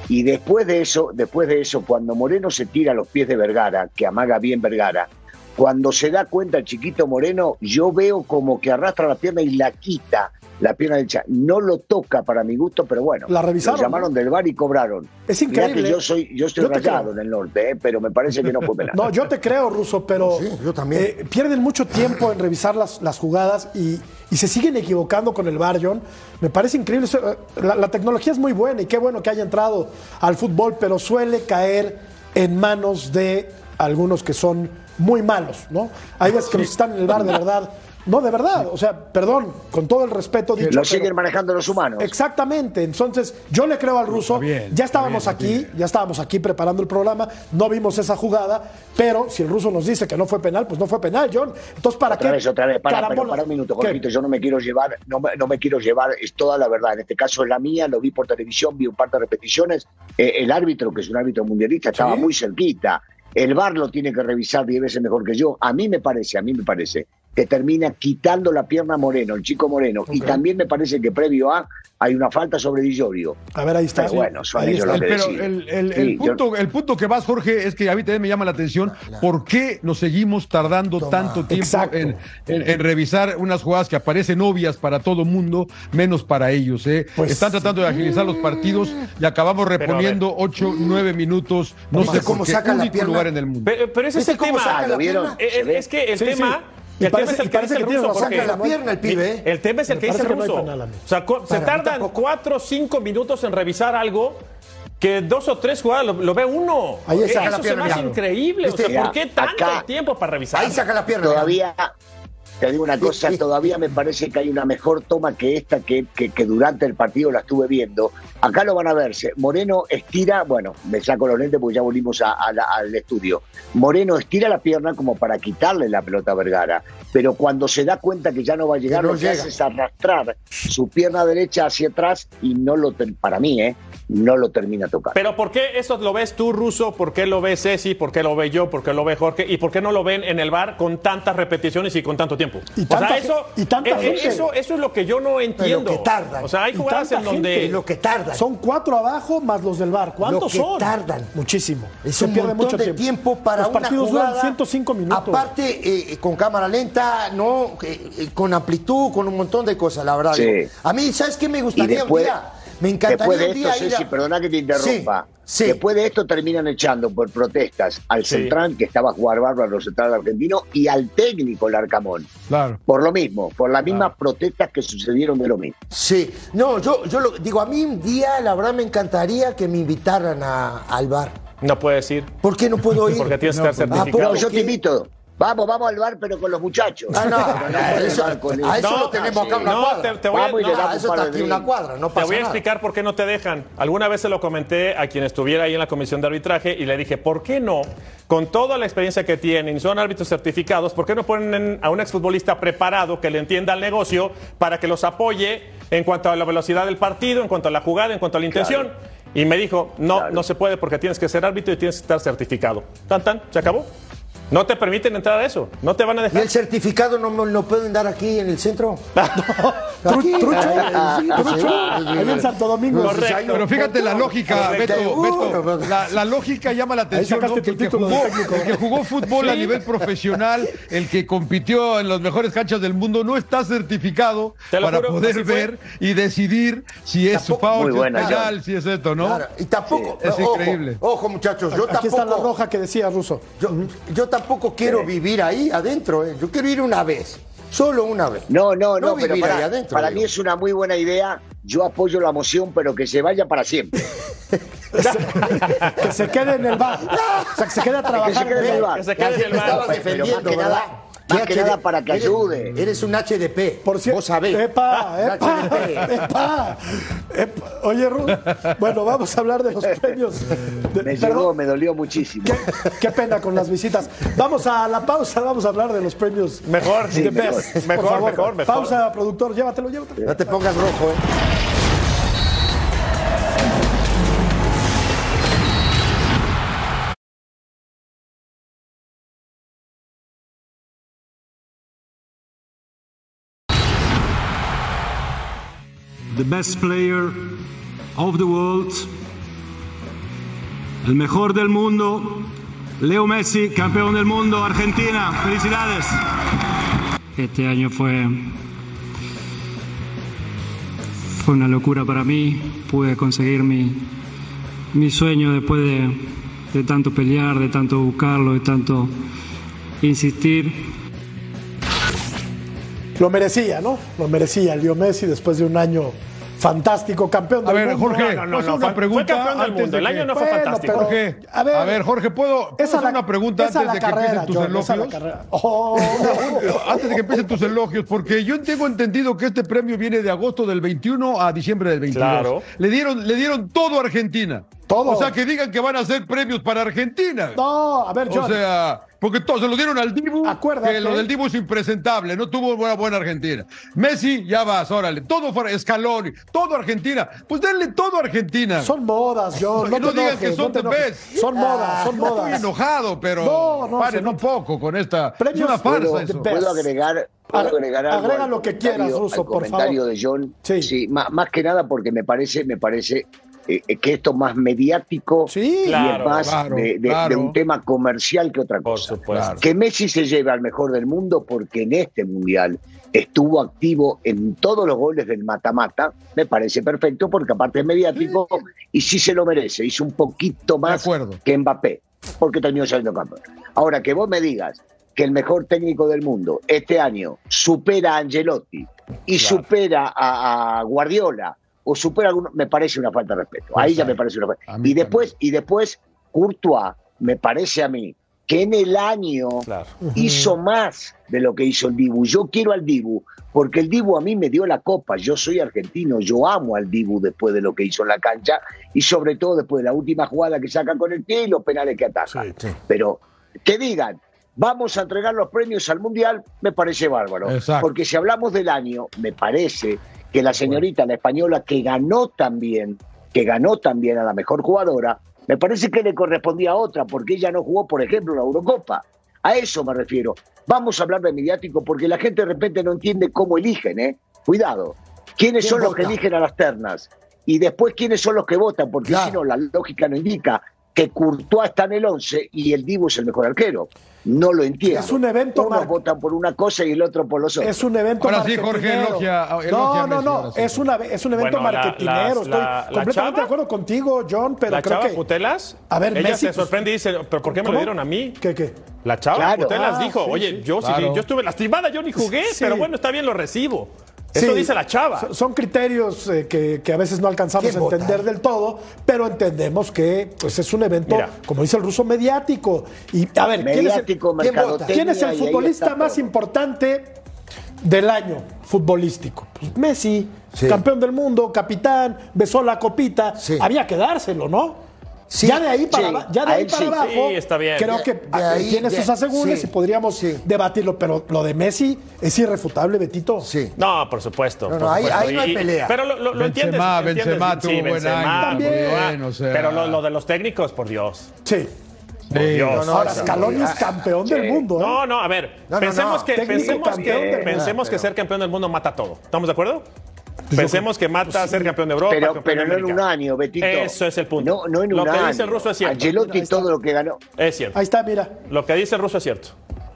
Y después de eso, después de eso, cuando Moreno se tira a los pies de Vergara, que amaga bien Vergara, cuando se da cuenta el chiquito Moreno, yo veo como que arrastra la pierna y la quita la pierna derecha. No lo toca para mi gusto, pero bueno. La revisaron, Lo llamaron del bar y cobraron. Es Mirá increíble. que yo soy, yo estoy Yo rayado en el norte, ¿eh? pero me parece que no fue penal. No, yo te creo, Russo, pero Sí, yo también. eh, pierden mucho tiempo en revisar las, las jugadas y, y se siguen equivocando con el bar, John. Me parece increíble. Eh, La, la tecnología es muy buena y qué bueno que haya entrado al fútbol, pero suele caer en manos de algunos que son muy malos, ¿no? Hay veces que los están en el bar de verdad. No, de verdad. O sea, perdón, con todo el respeto dicho. Lo pero- siguen manejando los humanos. Exactamente, entonces yo le creo al ruso, Está bien, ya está estábamos bien, aquí, ya estábamos aquí preparando el programa, no vimos esa jugada, pero si el ruso nos dice que no fue penal, pues no fue penal, John. Entonces, ¿para Otra qué? vez, otra vez, para, pero para un minuto. Jorgito, yo no me quiero llevar, no me, no me quiero llevar, es toda la verdad, en este caso es la mía, lo vi por televisión, vi un par de repeticiones, Eh, el árbitro, que es un árbitro mundialista, estaba Sí. muy cerquita, el VAR lo tiene que revisar diez veces mejor que yo, a mí me parece, a mí me parece, que termina quitando la pierna a Moreno, el chico Moreno, y también me parece que previo a hay una falta sobre Di Giorgio. A ver, ahí está. Pero bueno, son Ahí ellos está. los que Pero el, el- Sí, el yo- punto, el punto que vas, Jorge, es que a mí también me llama la atención por qué nos seguimos tardando tanto tiempo en, en- en revisar unas jugadas que aparecen obvias para todo mundo, menos para ellos. ¿eh? Pues- Están tratando de agilizar los partidos y acabamos reponiendo ocho, nueve minutos. No ¿Viste sé cómo por qué. saca la pierna? lugar en el mundo. Pero, pero ese es ¿Viste el tema. saca ¿lo vieron? pierna? Eh. Es que el Sí, tema. sí. Y El tema parece- es el que dice el ruso. porque- Saca la pierna el pibe. ¿eh? El tema es el que dice el no ruso. o sea, se tardan cuatro o cinco minutos en revisar algo que dos o tres jugadas lo, lo ve uno. Ahí está. Eso la se pierna, me hace mira. increíble. O sea, ¿Viste? ¿por qué tanto Acá- tiempo para revisar? Ahí saca la pierna. Todavía, te digo una cosa, todavía me parece que hay una mejor toma que esta que, que- que durante el partido la estuve viendo. Acá lo van a ver. se- Moreno estira, bueno, me saco los lentes porque ya volvimos a- a la- al estudio. Moreno estira la pierna como para quitarle la pelota a Vergara, pero cuando se da cuenta que ya no va a llegar, no lo que hace es arrastrar su pierna derecha hacia atrás y no lo, para mí, ¿eh? No lo termina tocando. Pero ¿por qué eso lo ves tú, Ruso? ¿Por qué lo ves Ceci? ¿Por qué lo ve yo? ¿Por qué lo ve Jorge? ¿Y por qué no lo ven en el bar con tantas repeticiones y con tanto tiempo? Y o tanta sea, eso, y tanta eh, gente. eso, eso es lo que yo no entiendo. que tardan. O sea, hay jugadas en donde... gente, Lo que tardan. Son cuatro abajo más los del bar. ¿Cuántos que son? tardan. Muchísimo. Es Se un pierde montón mucho de tiempo. tiempo, para Los una partidos jugada. duran 105 minutos. Aparte, eh, con cámara lenta, no, Eh, eh, con amplitud, con un montón de cosas, la verdad. Sí. A mí, ¿sabes qué me Y gustaría después, un día? Me encantaría después de esto, a- Ceci, perdona que te interrumpa. Sí, Después de esto terminan echando por protestas al central, que estaba a jugar bárbaro los centrales argentinos, y al técnico, el Arcamón. Claro. Por lo mismo, por las mismas protestas que sucedieron de lo mismo. Sí, no, yo, yo lo, digo, a mí un día, la verdad, me encantaría que me invitaran a, al bar. No puedes ir. ¿Por qué no puedo ir? Porque tienes que estar pues, certificado. No, yo te invito. Vamos, vamos al bar, pero con los muchachos. Ah, no, a eso, a eso lo tenemos acá una No, cuadra. te, te voy a, y no, eso está aquí una cuadra, no te voy a nada. explicar por qué no te dejan. Alguna vez se lo comenté a quien estuviera ahí en la comisión de arbitraje y le dije, ¿por qué no? Con toda la experiencia que tienen, son árbitros certificados, ¿por qué no ponen a un exfutbolista preparado que le entienda el negocio para que los apoye en cuanto a la velocidad del partido, en cuanto a la jugada, en cuanto a la intención? Y me dijo, no, Claro. no se puede porque tienes que ser árbitro y tienes que estar certificado. Tan, tan, se acabó. No te permiten entrar a eso, no te van a ¿Y dejar. el certificado no me lo pueden dar aquí en el centro? Aquí. Trucho, sí, trucho. Ahí en Santo Domingo. Correcto. Pero fíjate la lógica, Correcto. Beto, Beto, la, la lógica llama la atención, ¿no? Que el que, jugó, el que jugó fútbol a nivel profesional, el que compitió en las mejores canchas del mundo, no está certificado para juro, poder fue. ver y decidir si es su Tampoco- foul, Muy si es buena, penal, si es esto, ¿no? Claro, Y tampoco. Es ojo, increíble. Ojo, muchachos, yo Aquí está la tampoco. roja que decía Russo. Yo, yo tampoco quiero vivir ahí adentro. eh. Yo quiero ir una vez. Solo una vez. No, no, no, pero vivir ahí para, adentro, para digo. mí es una muy buena idea. Yo apoyo la moción, pero que se vaya para siempre. Que se quede en el bar. O sea, que se quede a Que trabajar se quede en el bar. Que se quede en el bar. Pero más que nada- más que HD nada para que eres- ayude. Eres un HDP. Por cierto, Vos sabés. Epa, epa, HDP. epa, epa. Oye, Ru, bueno, vamos a hablar de los premios. De- Me perdón, llegó, me dolió muchísimo. qué, qué pena con las visitas. Vamos a la pausa, vamos a hablar de los premios. Mejor, sí, mejor. Best. Mejor, mejor, mejor. Pausa, productor, llévatelo, llévatelo. No te pongas rojo, ¿eh? The best player of the world, el mejor del mundo, Leo Messi, campeón del mundo, Argentina. Felicidades. Este año fue fue una locura para mí. Pude conseguir mi, mi sueño después de, de tanto pelear, de tanto buscarlo, de tanto insistir. Lo merecía, ¿no? Lo merecía Leo Messi después de un año fantástico, campeón A del ver, mundo. Jorge, No, no, ¿puedo hacer no, una fue- pregunta fue campeón del mundo. El año no fue Bueno, fantástico. pero- Jorge, A a ver. ver, Jorge, ¿puedo, ¿puedo Esa hacer la- una pregunta antes la de que empiecen tus John, esa la elogios? carrera. Oh. Antes de que empiecen tus elogios, porque yo tengo entendido que este premio viene de agosto del 21 a diciembre del 22. Claro. Le dieron, le dieron todo a Argentina. Todo. O sea, que digan que van a hacer premios para Argentina. No, a ver, John. O sea, porque todos se lo dieron al Dibu, Acuérdate. que lo del Dibu es impresentable, no tuvo buena, buena Argentina. Messi, ya vas, órale, todo fuera, Scaloni, todo Argentina. Pues denle todo a Argentina. Son modas, John. Que No, no te que son no te best. Son modas, son Estoy modas. enojado, pero No, no, paren un poco con esta. Es Premios- una farsa ¿Puedo, eso. puedo agregar, puedo Agre- agregar algo agrega lo que comentario- quieras, Russo, al por comentario favor. de John. Sí. más, más que nada porque me parece, me parece eh, eh, que esto es más mediático Sí. y Claro, es más claro, de, de- claro. de un tema comercial que otra Por cosa. supuesto. Que Messi se lleve al mejor del mundo porque en este mundial estuvo activo en todos los goles del mata-mata, me parece perfecto porque aparte es mediático y sí se lo merece, hizo un poquito más que Mbappé, porque terminó saliendo campeón. Ahora, que vos me digas que el mejor técnico del mundo este año supera a Angelotti y supera a, a Guardiola o supera alguno, me parece una falta de respeto. Ahí ya me parece una falta. Y después, y después, Courtois, me parece a mí, que en el año Claro. hizo más de lo que hizo el Dibu. Yo quiero al Dibu, porque el Dibu a mí me dio la copa. Yo soy argentino, yo amo al Dibu después de lo que hizo en la cancha y sobre todo después de la última jugada que saca con el pie y los penales que ataja. Pero que digan, vamos a entregar los premios al Mundial, me parece bárbaro. Exacto. Porque si hablamos del año, me parece que la señorita, la española, que ganó también, que ganó también a la mejor jugadora, me parece que le correspondía a otra, porque ella no jugó, por ejemplo, la Eurocopa. A eso me refiero. Vamos a hablar de mediático, porque la gente de repente no entiende cómo eligen, ¿eh? Cuidado. ¿Quiénes ¿Quién son los que eligen a las ternas? Y después, ¿quiénes son los que votan? Porque Claro. si no, la lógica no indica que Courtois está en el 11 y el Dibu es el mejor arquero. No lo entiendo. Es un evento. Uno votan por una cosa y el otro por los otros. Es un evento. Ahora sí, Jorge, elogia, No, no, no. Es, una, es un evento bueno, marketinero. Estoy completamente de acuerdo contigo, John. Pero ¿La creo chava que. Putelas? A ver, Ella Messi, se sorprende y dice, ¿pero por qué me lo dieron a mí? ¿Qué, qué? La chava Claro. Putelas Ah, dijo, sí, oye, sí. yo, sí, Claro. yo estuve lastimada, yo ni jugué, Sí. pero bueno, está bien, lo recibo. Eso Sí, dice la chava. son- criterios eh, que, que a veces no alcanzamos ¿Quién a vota? entender del todo, pero entendemos que pues, es un evento, Mira. como dice el ruso, mediático. Y a ver, ¿quién es el- Mediático, ¿quién vota? mercadotecnia, ¿Quién es y el ahí futbolista más todo. importante del año futbolístico? Pues Messi, Sí. campeón del mundo, capitán, besó la copita. Sí. Había que dárselo, ¿no? Sí. Ya de ahí para, Sí, ya de ahí para sí. abajo, Sí, está bien. creo que de ah, ahí- tiene de- sus asegúnes sí, y podríamos sí. debatirlo, pero lo de Messi es irrefutable, Betito. Sí. No, por supuesto. No, no, por ahí- supuesto. ahí no hay pelea. Pero lo, lo, lo entiendes. Benzema, entiendes, Benzema sí, tuvo buen año también, Benzema. o sea. Pero lo, lo de los técnicos, por Dios. Sí. Por Dios. no, Ahora, sí. Scaloni es campeón del mundo. ¿eh? No, no, a ver, No, no, pensemos, no. Que, pensemos, que, pensemos que ser campeón del mundo mata todo. ¿Estamos de acuerdo? Pensemos que mata ser campeón de Europa. Pero, campeón pero de no en un año, Betito. Eso es el punto. No, no en Lo un que año. dice el ruso es cierto. Está. todo lo que ganó. Es cierto. Ahí está, mira. Lo que dice el ruso es cierto.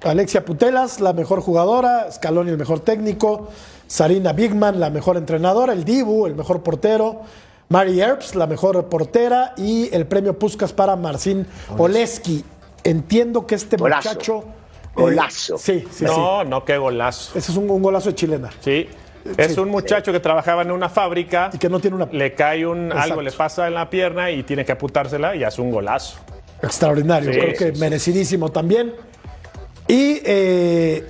Alexia Putelas, la mejor jugadora, Scaloni el mejor técnico, Sarina Bigman, la mejor entrenadora, el Dibu, el mejor portero, Mari Earps, la mejor portera y el premio Puskas para Marcin Oleski. Entiendo que este Golazo. muchacho... eh, Golazo. sí, sí, no, no, qué golazo. Ese es un, un golazo de chilena. Sí. Es un muchacho que trabajaba en una fábrica. Y que no tiene una- Le cae un Exacto. algo, le pasa en la pierna y tiene que apuntársela y hace un golazo. Extraordinario, Sí, creo que sí, merecidísimo también. Y, eh,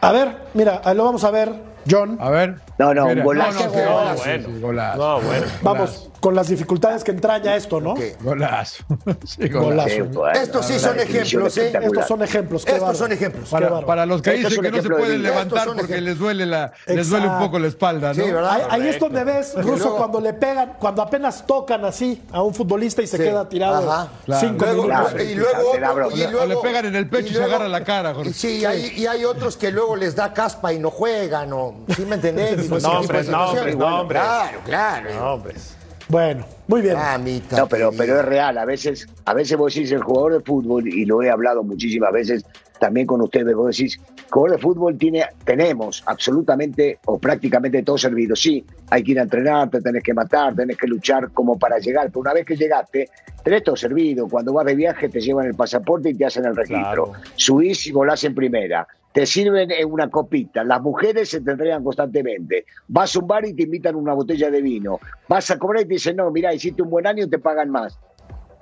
a ver, mira, ahí lo vamos a ver, John. A ver. No, no, un Mira. golazo. No, golazo, bueno. sí, golazo. No, bueno. Vamos, con las dificultades que entraña esto, ¿no? Golazo. Sí, Golazo. golazo. Qué bueno, Estos sí son ejemplos, ¿eh? Estos son ejemplos. qué Estos son ejemplos. Para, los que dicen que no se pueden levantar porque ejemplos. les duele, la, les duele un poco la espalda, ¿no? Sí, ¿verdad? Ahí, ahí es donde ves, Ruso, luego- cuando le pegan, cuando apenas tocan así a un futbolista y se Sí. queda tirado Ajá. Claro. cinco Luego- minutos. Y luego, otro- O luego- le pegan en el pecho y se agarra la cara, Jorge. Sí, y hay, y hay otros que luego les da caspa y no juegan, o ¿sí me entendés? Nombres, situaciones. nombres, Bueno, nombres. Claro, claro. No, hombres. Bueno, muy bien. Mamita No, pero, pero es real. A veces, a veces vos decís el jugador de fútbol, y lo he hablado muchísimas veces también con ustedes, vos decís, el jugador de fútbol tiene, tenemos absolutamente o prácticamente todo servido. Sí, hay que ir a entrenar, te tenés que matar, tenés que luchar como para llegar. Pero una vez que llegaste, tenés todo servido. Cuando vas de viaje te llevan el pasaporte y te hacen el registro. Claro. Subís y volás en primera. Te sirven en una copita. Las mujeres se te entregan constantemente. Vas a un bar y te invitan una botella de vino. Vas a cobrar y te dicen, no, mira, hiciste un buen año, te pagan más.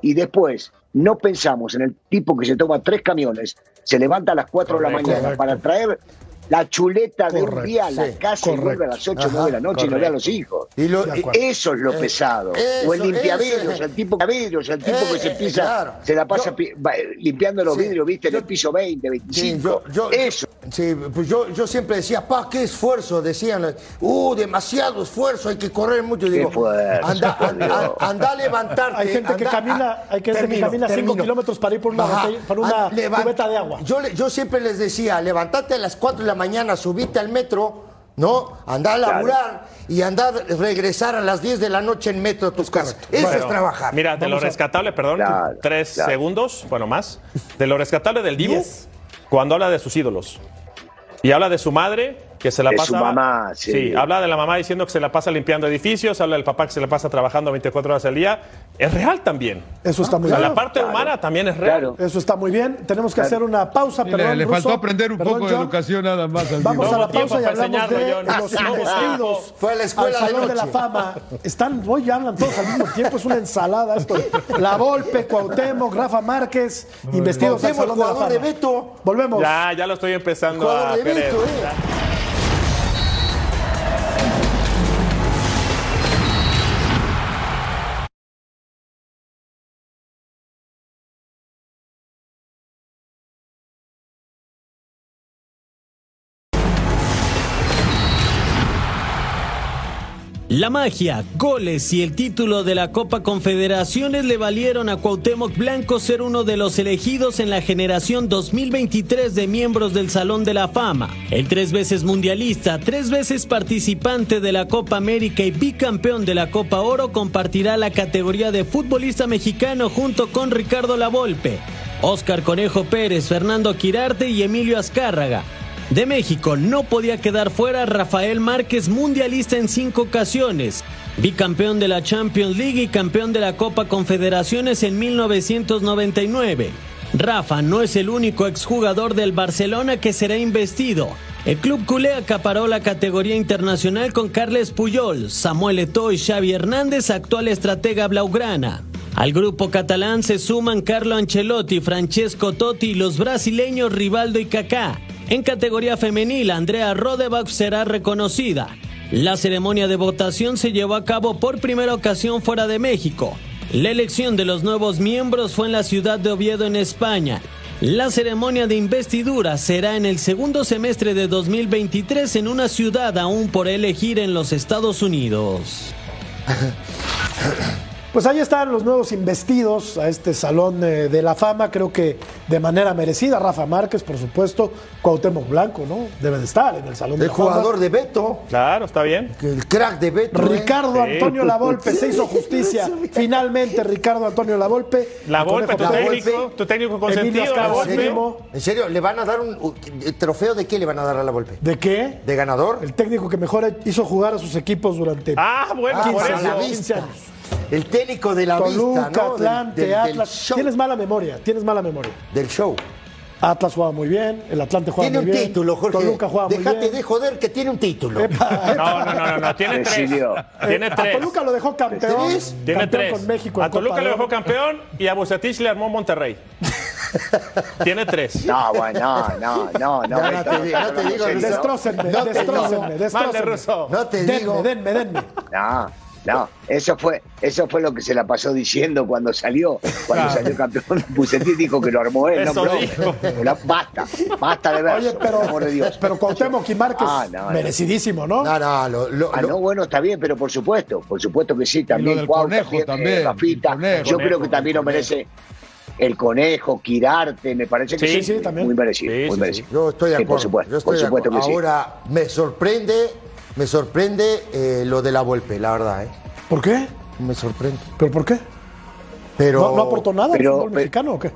Y después no pensamos en el tipo que se toma tres camiones, se levanta a las 4 de la Correcto. mañana para traer la chuleta de Correcto, un día a la sí, casa y correcto. vuelve a las 8 o Ajá, 9 de la noche y no ve a correcto. los hijos. Y lo- y-. Eso es lo Eh, pesado. eso, o el limpiavidrios, eso. el tipo vidrios, el tipo que se Eh, pisa, claro. se la pasa Yo- pi- va- limpiando los Sí, vidrios, viste, en yo- el piso 20, Sí, 25. yo, yo- Eso. Sí, pues yo, yo siempre decía, pa, qué esfuerzo, decían, uh, demasiado esfuerzo, hay que correr mucho. Digo, fuerza, anda, anda, anda a levantarte. Hay gente que camina- hay gente que termino, camina cinco termino. kilómetros para ir por una Ajá. una cubeta de agua. Yo, yo siempre les decía, levantate a las 4 de la mañana, subite al metro, ¿no? Anda a laburar y anda a regresar a las 10 de la noche en metro a tu casa. Eso Bueno, es trabajar. Mira, de lo rescatable, perdón, Claro, tres claro. segundos, bueno, más. De lo rescatable del Diez. cuando habla de sus ídolos. Y habla de su madre, que se la De pasa. su mamá, sí. habla de la mamá diciendo que se la pasa limpiando edificios, habla del papá que se la pasa trabajando 24 horas al día. Es real también. Eso está muy O sea, bien. la parte humana también es real. Claro. Eso está muy bien. Tenemos que hacer una pausa. Sí, perdón, le, le Ruso. faltó aprender un Perdón, poco de educación nada más. al Vamos a la pausa y para hablamos de John. los investidos. Fue a la escuela al de Salón de, la. Fama. Están, hoy ya hablan todos al mismo tiempo, es una ensalada esto. La Volpe, Cuauhtémoc, Rafa Márquez, investidos al Salón de la jugador Fama. de Beto. Volvemos. Ya, ya lo estoy empezando Jugador a de. Beto, ¿eh? La magia, goles y el título de la Copa Confederaciones le valieron a Cuauhtémoc Blanco ser uno de los elegidos en la generación 2023 de miembros del Salón de la Fama. El tres veces mundialista, tres veces participante de la Copa América y bicampeón de la Copa Oro compartirá la categoría de futbolista mexicano junto con Ricardo Lavolpe, Oscar Conejo Pérez, Fernando Quirarte y Emilio Azcárraga. De México no podía quedar fuera Rafael Márquez, mundialista en cinco ocasiones, bicampeón de la Champions League y campeón de la Copa Confederaciones en 1999. Rafa no es el único exjugador del Barcelona que será investido. El club culé acaparó la categoría internacional con Carles Puyol, Samuel Eto'o y Xavi Hernández, actual estratega blaugrana. Al grupo catalán se suman Carlo Ancelotti, Francesco Totti y los brasileños Rivaldo y Kaká. En categoría femenil, Andrea Rodebach será reconocida. La ceremonia de votación se llevó a cabo por primera ocasión fuera de México. La elección de los nuevos miembros fue en la ciudad de Oviedo, en España. La ceremonia de investidura será en el segundo semestre de 2023 en una ciudad aún por elegir en los Estados Unidos. Pues ahí están los nuevos investidos a este Salón eh, de la Fama, creo que de manera merecida. Rafa Márquez, por supuesto, Cuauhtémoc Blanco, ¿no? Debe de estar en el Salón de la Fama. El jugador de Beto. Claro, está bien. El crack de Beto. ¿eh? Ricardo Antonio Lavolpe, se hizo justicia. Finalmente, Ricardo Antonio Lavolpe. Lavolpe, tu técnico, tu técnico consentido, Lavolpe. ¿En serio? ¿Le van a dar un, trofeo de qué le van a dar a Lavolpe? ¿De qué? ¿De ganador? El técnico que mejor hizo jugar a sus equipos durante ah, bueno, 15, por 15 años. El técnico de la Toluca, vista, ¿no? Atlante, del, del, Atlas. tienes mala memoria, tienes mala memoria. Del show. Atlas juega muy bien, el Atlante juega tiene muy bien. Tiene un título, Jorge. Toluca juega muy Déjate bien. de joder que tiene un título. Epa, No, no, no, no, no, tiene tres. Tiene A tres. Toluca lo dejó campeón. ¿Tres? Tiene campeón tres. con México. a Toluca Oro. dejó campeón y a Bucetich le armó Monterrey. Tiene tres. No, bueno, no, no, no, no. No te digo, no te digo, Destrócenme, No te destrócenme, destrócenme. Russo. No te digo. Denme, denme, denme. No, no, eso fue, eso fue lo que se la pasó diciendo cuando salió, cuando salió campeón. Bucetich dijo que lo armó él, Eso no. La- Basta, basta de ver, Oye, pero, amor de Dios. pero Cuauhtémoc y Márquez, Ah, no, merecidísimo, ¿no? No, no, lo, lo- Ah, no, bueno, está bien, pero por supuesto, por supuesto que sí, también Cuau, conejo también, eh, Rafita. conejo. Yo creo que también lo merece el conejo, Quirarte, me parece que Sí, sí, sí, también. muy merecido, Sí, muy sí, merecido. yo estoy de Sí, acuerdo. por supuesto, yo estoy por de supuesto acuerdo. que sí. Ahora, me sorprende, me sorprende eh, lo de la Volpe, la verdad, ¿eh? ¿Por qué? Me sorprende. ¿Pero por qué? Pero. ¿No, no aportó nada pero- al fútbol pero- mexicano o qué?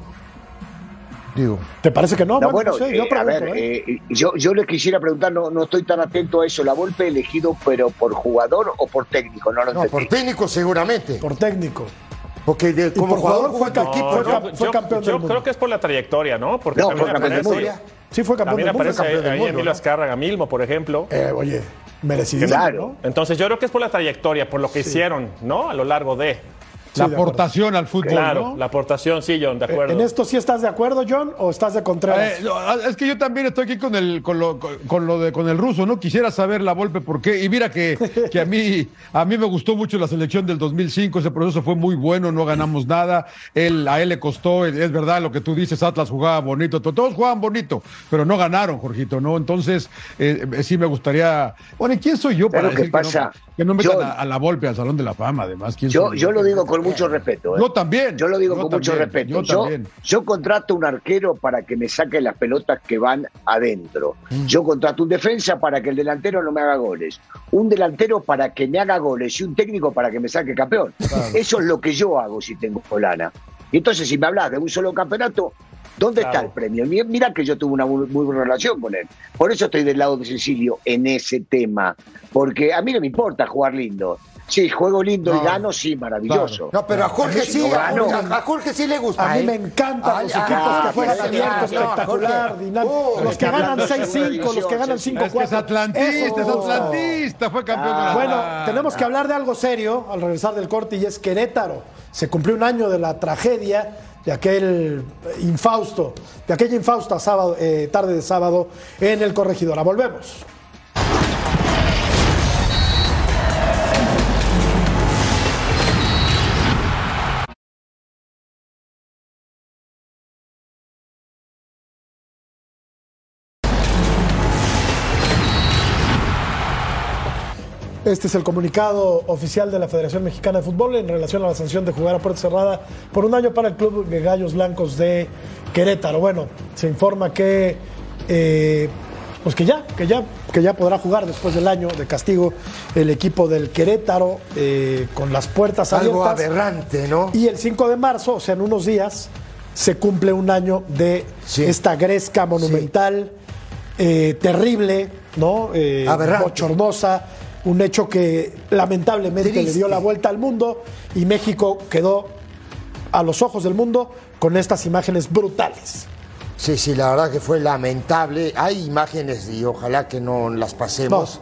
Digo. ¿Te parece que no? No, bueno, bueno, no sé, yo eh, a pregunto, ver, ¿eh? eh, yo, yo les quisiera preguntar, no, no estoy tan atento a eso, ¿la Volpe elegido pero por jugador o por técnico? No lo No, por técnico seguramente. Por técnico. Porque de- como por jugador jugador fue equipo. fue yo, cam- fue yo- campeón yo del mundo. creo que es por la trayectoria, ¿no? Porque No, también fue campeón del aparece. Sí, fue campeón también del mundo. aparece campeón del ahí mundo, Emilio ¿no? Azcárraga Milmo, por ejemplo. Eh, oye, merecidísimo, Claro. ¿no? Entonces yo creo que es por la trayectoria, por lo que hicieron, ¿no? A lo largo de. La aportación al fútbol, Claro, ¿no? la aportación, sí, John, de Eh, acuerdo. ¿En esto sí estás de acuerdo, John, o estás de Contreras? Eh, no, es que yo también estoy aquí con el con lo, con, con lo de con el ruso, ¿no? Quisiera saber la Volpe por qué. Y mira que, que a mí a mí me gustó mucho la selección del 2005, ese proceso fue muy bueno, no ganamos nada. Él a él le costó, es verdad lo que tú dices, Atlas jugaba bonito, to- todos jugaban bonito, pero no ganaron, Jorgito, ¿no? Entonces, eh, eh, sí me gustaría, bueno, ¿y quién soy yo para Pero ¿qué decir que no- pasa? que no, metan Yo- a, a la Volpe al Salón de la Fama, además? ¿Quién Yo, soy yo lo digo con mucho respeto. ¿eh? Yo también. Yo lo digo yo con mucho respeto. Yo Yo, también. yo contrato un arquero para que me saque las pelotas que van adentro. Mm. Yo contrato un defensa para que el delantero no me haga goles. Un delantero para que me haga goles y un técnico para que me saque campeón. Eso es lo que yo hago si tengo lana. Y entonces, si me hablas de un solo campeonato, ¿dónde está el premio? Mi- Mira que yo tuve una muy, muy buena relación con él. Por eso estoy del lado de Cecilio en ese tema. Porque a mí no me importa jugar lindo. Sí, juego lindo y No. gano, sí, maravilloso. No, pero a Jorge sí, no a Jorge, a Jorge sí le gusta. A mí ¿eh? me encantan los equipos ah, que juegan sí, abierto, no, espectacular, dinámico. Uh, los que ganan hablando de 6-5, segunda los que ganan división, 5-4. Es que es atlantista, es atlantista, fue campeón de la Bueno, tenemos que hablar de algo serio al regresar del corte y es Querétaro. Se cumplió un año de la tragedia de aquel infausto, de aquella infausta sábado, eh, tarde de sábado en el Corregidora. Volvemos. Este es el comunicado oficial de la Federación Mexicana de Fútbol en relación a la sanción de jugar a puerta cerrada por un año para el Club de Gallos Blancos de Querétaro. Bueno, se informa que, eh, pues que ya, que ya, que ya podrá jugar después del año de castigo el equipo del Querétaro eh, con las puertas Algo abiertas. aberrante, ¿no? Y el 5 de marzo, o sea, en unos días, se cumple un año de Sí. esta gresca monumental, eh, terrible, ¿no? Eh, Aberrante. bochornosa, un hecho que lamentablemente le dio la vuelta al mundo y México quedó a los ojos del mundo con estas imágenes brutales. Sí, sí, la verdad que fue lamentable. Hay imágenes y ojalá que no las pasemos,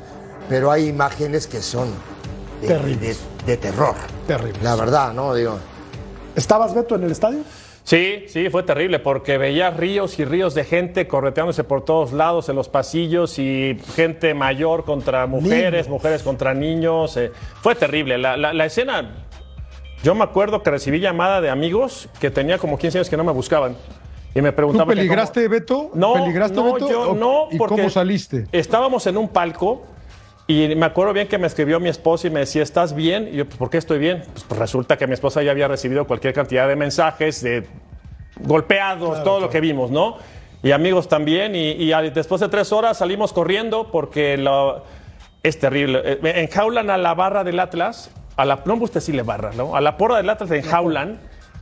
pero hay imágenes que son de, Terribles. de- de terror. Terribles. La verdad, ¿no? Digo, ¿Estabas, Beto, en el estadio? Sí, sí, fue terrible porque veía ríos y ríos de gente correteándose por todos lados en los pasillos y gente mayor contra mujeres, Niños. mujeres contra niños. eh, fue terrible. La, la- la escena, yo me acuerdo que recibí llamada de amigos que tenía como 15 años que no me buscaban y me ¿Tú preguntaban... que peligraste, cómo- Beto? No, ¿Peligraste, no, Beto? yo ¿O- no, ¿Y porque cómo saliste? Estábamos en un palco y me acuerdo bien que me escribió mi esposa y me decía, ¿estás bien? Y yo, pues, ¿por qué estoy bien? Pues, pues, resulta que mi esposa ya había recibido cualquier cantidad de mensajes, de golpeados, todo lo que vimos, ¿no? Y amigos también. Y, después de tres horas salimos corriendo porque lo- es terrible. Eh, Enjaulan a la barra del Atlas, a la, no me gusta decirle barra, ¿no? A la porra del Atlas enjaulan.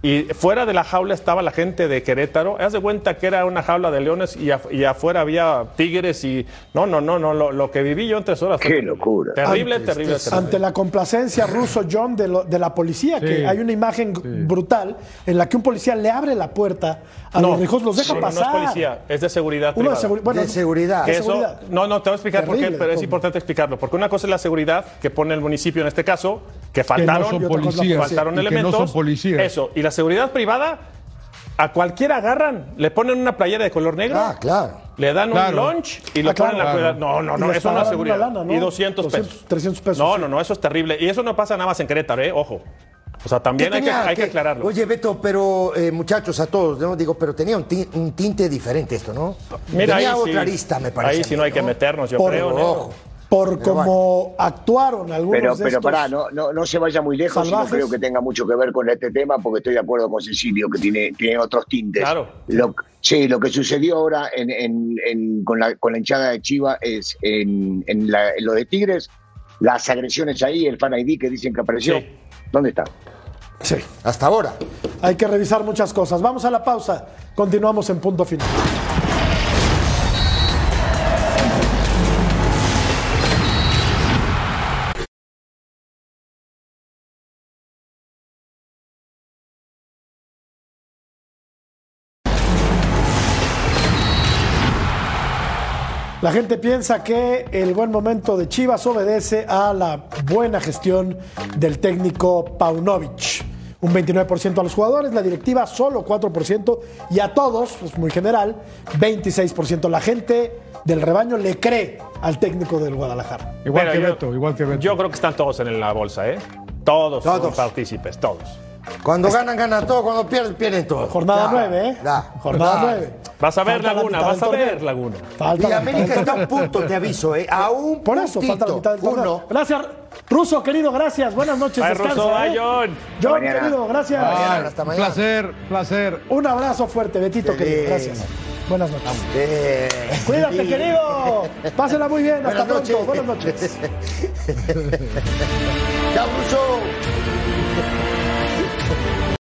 Y fuera de la jaula estaba la gente de Querétaro. Haz de cuenta que era una jaula de leones y, af- y afuera había tigres y... No, no, no, no. Lo, lo que viví yo en tres horas. fue Qué locura. Terrible, terrible, terrible. Ante la complacencia ruso John de, lo- de la policía, Sí. que hay una imagen brutal en la que un policía le abre la puerta a los ricos, los deja no, pasar. No es policía, es de seguridad privada. seguri- bueno, de seguridad. Que de eso- seguridad. no, no, te voy a explicar por qué, Terrible, pero es importante explicarlo. Porque una cosa es la seguridad que pone el municipio en este caso, que faltaron, policías. faltaron y que no elementos. son policías. Eso, y la seguridad privada, a cualquiera agarran, le ponen una playera de color negro, Ah, claro. le dan Claro. un lunch y le Ah, claro. ponen la Claro. No, no, no, eso no es seguridad. lana, ¿no? Y 200 200, pesos. 300 pesos, No, sí. no, no, eso es terrible. Y eso no pasa nada más en Querétaro, ¿eh? Ojo. O sea, también ¿Qué hay que, hay que aclararlo. Oye, Beto, pero eh, muchachos, a todos, ¿no? Digo, pero tenía un, ti- un tinte diferente esto, ¿no? Mira, tenía ahí otra sí, arista, me parece. Ahí sí no hay que meternos, yo Por creo. ¿no? Ojo. Por Pero cómo actuaron algunos Pero, de pero estos. pará, no, no, no se vaya muy lejos, no creo que tenga mucho que ver con este tema, porque estoy de acuerdo con Cecilio, que tiene, tiene otros tintes. Claro. Lo, sí, lo que sucedió ahora en, en- en- con, la, con la hinchada de Chiva es en, en la- en lo de Tigres, las agresiones ahí, el fan ID que dicen que apareció. Sí. ¿Dónde está? Sí. Hasta ahora. Hay que revisar muchas cosas. Vamos a la pausa. Continuamos en punto final. La gente piensa que el buen momento de Chivas obedece a la buena gestión del técnico Paunovic. Un 29% a los jugadores, la directiva solo 4% y a todos, pues muy general, 26%. La gente del rebaño le cree al técnico del Guadalajara. Igual Pero que yo- Beto, igual que Beto. Yo creo que están todos en la bolsa, ¿eh? Todos, son Todos. partícipes, todos. Cuando ganan, ganan todo. Cuando pierden, pierden todo. Jornada Ya, 9, ¿eh? ya. Jornada Ya. 9. Vas a ver, Falta Laguna, vas a ver. Laguna. Falta Y América está a un punto, te aviso, ¿eh? A un Por eso, falta la mitad del torneo. Uno. Gracias, Ruso, querido, gracias. Buenas noches. Bye, descansa, Ruso, ¿eh? John. John, Mañana. querido, gracias. Mañana, hasta Un mañana. placer, placer. Un abrazo fuerte, Betito, querido. Gracias. Buenas noches. Eh, Cuídate, sí. querido. Pásela muy bien. Hasta Buenas pronto. noches. Buenas noches. Chao, Russo.